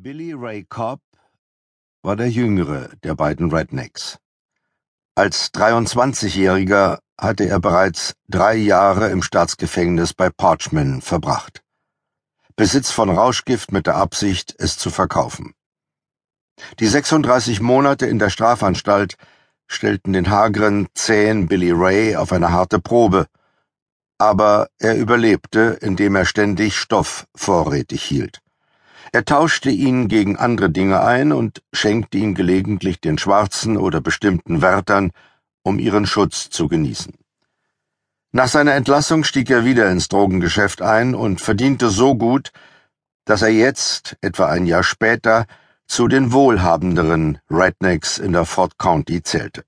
Billy Ray Cobb war der jüngere der beiden Rednecks. Als 23-Jähriger hatte er bereits drei Jahre im Staatsgefängnis bei Parchman verbracht. Besitz von Rauschgift mit der Absicht, es zu verkaufen. Die 36 Monate in der Strafanstalt stellten den hageren, zähen Billy Ray auf eine harte Probe, aber er überlebte, indem er ständig Stoff vorrätig hielt. Er tauschte ihn gegen andere Dinge ein und schenkte ihn gelegentlich den Schwarzen oder bestimmten Wärtern, um ihren Schutz zu genießen. Nach seiner Entlassung stieg er wieder ins Drogengeschäft ein und verdiente so gut, dass er jetzt, etwa ein Jahr später, zu den wohlhabenderen Rednecks in der Fort County zählte.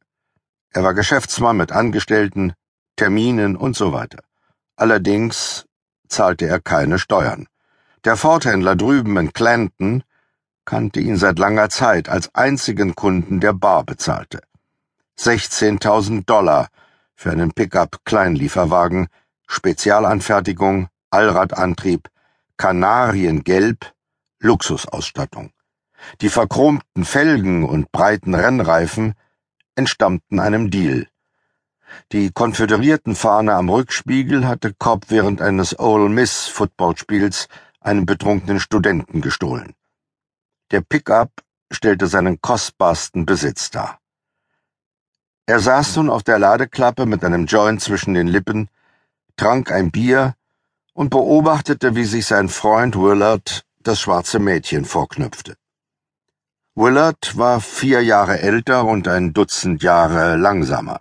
Er war Geschäftsmann mit Angestellten, Terminen und so weiter. Allerdings zahlte er keine Steuern. Der Forthändler drüben in Clanton kannte ihn seit langer Zeit als einzigen Kunden, der bar bezahlte. 16.000 Dollar für einen Pickup-Kleinlieferwagen, Spezialanfertigung, Allradantrieb, Kanariengelb, Luxusausstattung. Die verchromten Felgen und breiten Rennreifen entstammten einem Deal. Die Konföderiertenfahne am Rückspiegel hatte Cobb während eines Ole Miss Footballspiels einem betrunkenen Studenten gestohlen. Der Pickup stellte seinen kostbarsten Besitz dar. Er saß nun auf der Ladeklappe mit einem Joint zwischen den Lippen, trank ein Bier und beobachtete, wie sich sein Freund Willard das schwarze Mädchen vorknüpfte. Willard war vier Jahre älter und ein Dutzend Jahre langsamer.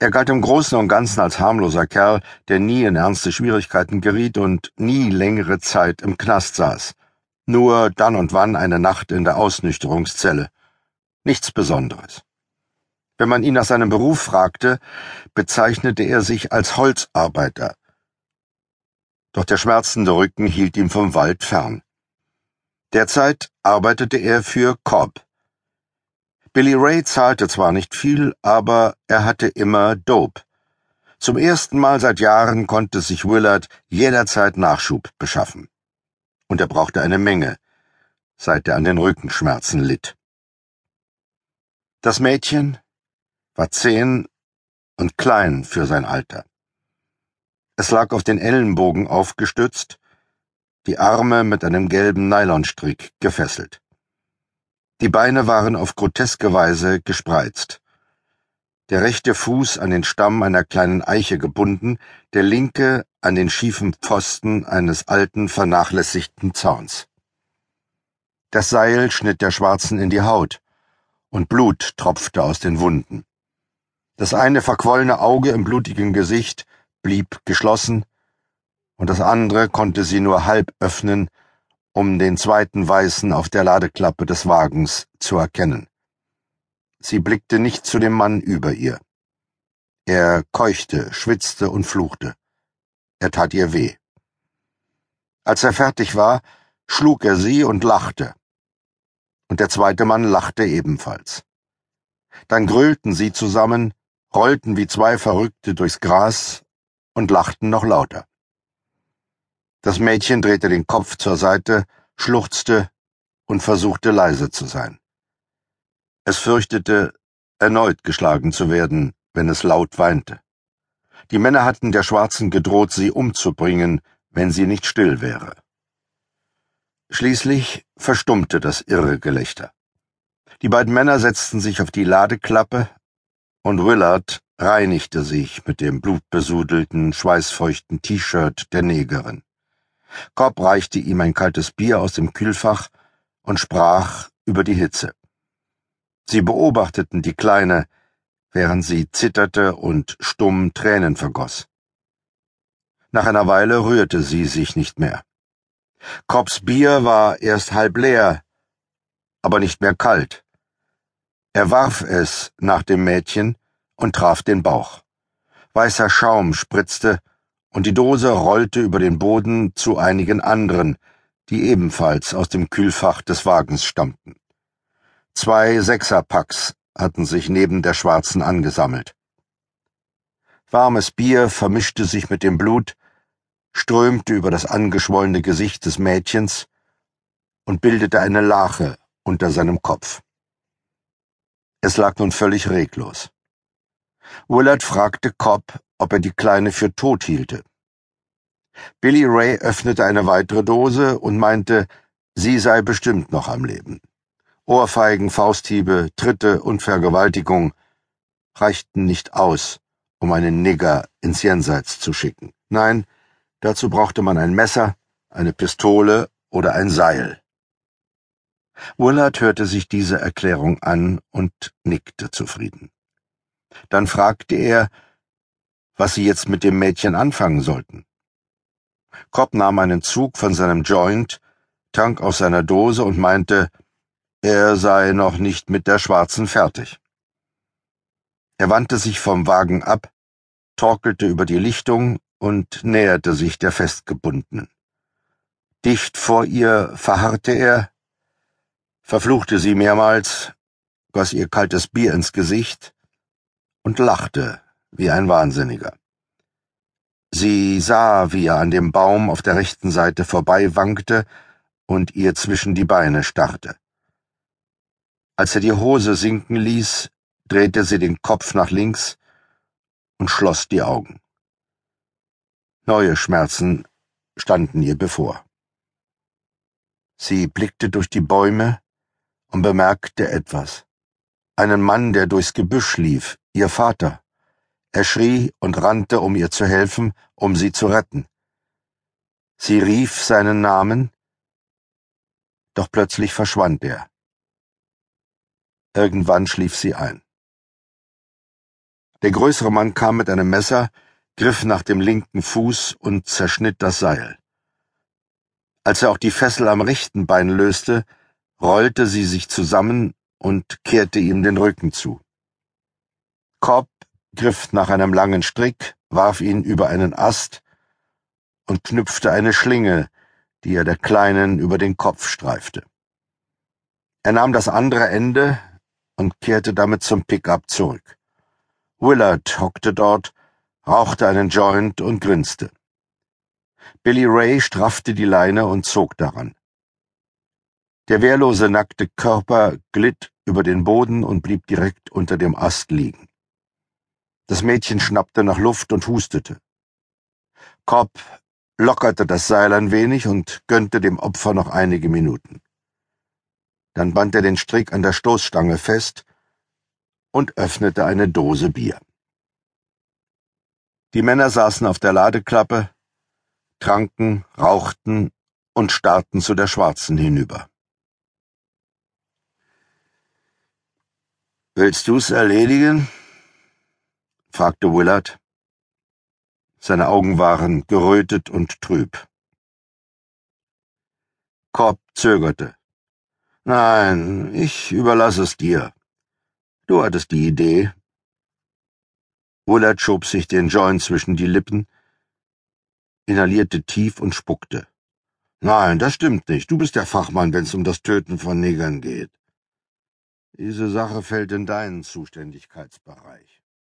Er galt im Großen und Ganzen als harmloser Kerl, der nie in ernste Schwierigkeiten geriet und nie längere Zeit im Knast saß. Nur dann und wann eine Nacht in der Ausnüchterungszelle. Nichts Besonderes. Wenn man ihn nach seinem Beruf fragte, bezeichnete er sich als Holzarbeiter. Doch der schmerzende Rücken hielt ihm vom Wald fern. Derzeit arbeitete er für Cobb, Billy Ray zahlte zwar nicht viel, aber er hatte immer Dope. Zum ersten Mal seit Jahren konnte sich Willard jederzeit Nachschub beschaffen. Und er brauchte eine Menge, seit er an den Rückenschmerzen litt. Das Mädchen war zehn und klein für sein Alter. Es lag auf den Ellenbogen aufgestützt, die Arme mit einem gelben Nylonstrick gefesselt. Die Beine waren auf groteske Weise gespreizt. Der rechte Fuß an den Stamm einer kleinen Eiche gebunden, der linke an den schiefen Pfosten eines alten, vernachlässigten Zauns. Das Seil schnitt der Schwarzen in die Haut, und Blut tropfte aus den Wunden. Das eine verquollene Auge im blutigen Gesicht blieb geschlossen, und das andere konnte sie nur halb öffnen, um den zweiten Weißen auf der Ladeklappe des Wagens zu erkennen. Sie blickte nicht zu dem Mann über ihr. Er keuchte, schwitzte und fluchte. Er tat ihr weh. Als er fertig war, schlug er sie und lachte. Und der zweite Mann lachte ebenfalls. Dann grölten sie zusammen, rollten wie zwei Verrückte durchs Gras und lachten noch lauter. Das Mädchen drehte den Kopf zur Seite, schluchzte und versuchte leise zu sein. Es fürchtete, erneut geschlagen zu werden, wenn es laut weinte. Die Männer hatten der Schwarzen gedroht, sie umzubringen, wenn sie nicht still wäre. Schließlich verstummte das irre Gelächter. Die beiden Männer setzten sich auf die Ladeklappe, und Willard reinigte sich mit dem blutbesudelten, schweißfeuchten T-Shirt der Negerin. Cobb reichte ihm ein kaltes Bier aus dem Kühlfach und sprach über die Hitze. Sie beobachteten die Kleine, während sie zitterte und stumm Tränen vergoss. Nach einer Weile rührte sie sich nicht mehr. Cobbs Bier war erst halb leer, aber nicht mehr kalt. Er warf es nach dem Mädchen und traf den Bauch. Weißer Schaum spritzte und die Dose rollte über den Boden zu einigen anderen, die ebenfalls aus dem Kühlfach des Wagens stammten. Zwei Sechserpacks hatten sich neben der Schwarzen angesammelt. Warmes Bier vermischte sich mit dem Blut, strömte über das angeschwollene Gesicht des Mädchens, und bildete eine Lache unter seinem Kopf. Es lag nun völlig reglos. Willard fragte Cobb, ob er die Kleine für tot hielte. Billy Ray öffnete eine weitere Dose und meinte, sie sei bestimmt noch am Leben. Ohrfeigen, Fausthiebe, Tritte und Vergewaltigung reichten nicht aus, um einen Nigger ins Jenseits zu schicken. Nein, dazu brauchte man ein Messer, eine Pistole oder ein Seil. Willard hörte sich diese Erklärung an und nickte zufrieden. Dann fragte er, was sie jetzt mit dem Mädchen anfangen sollten. Cobb nahm einen Zug von seinem Joint, trank aus seiner Dose und meinte, er sei noch nicht mit der Schwarzen fertig. Er wandte sich vom Wagen ab, torkelte über die Lichtung und näherte sich der Festgebundenen. Dicht vor ihr verharrte er, verfluchte sie mehrmals, goss ihr kaltes Bier ins Gesicht und lachte wie ein Wahnsinniger. Sie sah, wie er an dem Baum auf der rechten Seite vorbei wankte und ihr zwischen die Beine starrte. Als er die Hose sinken ließ, drehte sie den Kopf nach links und schloss die Augen. Neue Schmerzen standen ihr bevor. Sie blickte durch die Bäume und bemerkte etwas. Einen Mann, der durchs Gebüsch lief, ihr Vater. Er schrie und rannte, um ihr zu helfen, um sie zu retten. Sie rief seinen Namen, doch plötzlich verschwand er. Irgendwann schlief sie ein. Der größere Mann kam mit einem Messer, griff nach dem linken Fuß und zerschnitt das Seil. Als er auch die Fessel am rechten Bein löste, rollte sie sich zusammen und kehrte ihm den Rücken zu. Cobb griff nach einem langen Strick, warf ihn über einen Ast und knüpfte eine Schlinge, die er der Kleinen über den Kopf streifte. Er nahm das andere Ende und kehrte damit zum Pickup zurück. Willard hockte dort, rauchte einen Joint und grinste. Billy Ray straffte die Leine und zog daran. Der wehrlose nackte Körper glitt über den Boden und blieb direkt unter dem Ast liegen. Das Mädchen schnappte nach Luft und hustete. Cobb lockerte das Seil ein wenig und gönnte dem Opfer noch einige Minuten. Dann band er den Strick an der Stoßstange fest und öffnete eine Dose Bier. Die Männer saßen auf der Ladeklappe, tranken, rauchten und starrten zu der Schwarzen hinüber. Willst du's erledigen? Fragte Willard. Seine Augen waren gerötet und trüb. Cobb zögerte. Nein, ich überlasse es dir. Du hattest die Idee. Willard schob sich den Joint zwischen die Lippen, inhalierte tief und spuckte. Nein, das stimmt nicht. Du bist der Fachmann, wenn's um das Töten von Negern geht. Diese Sache fällt in deinen Zuständigkeitsbereich.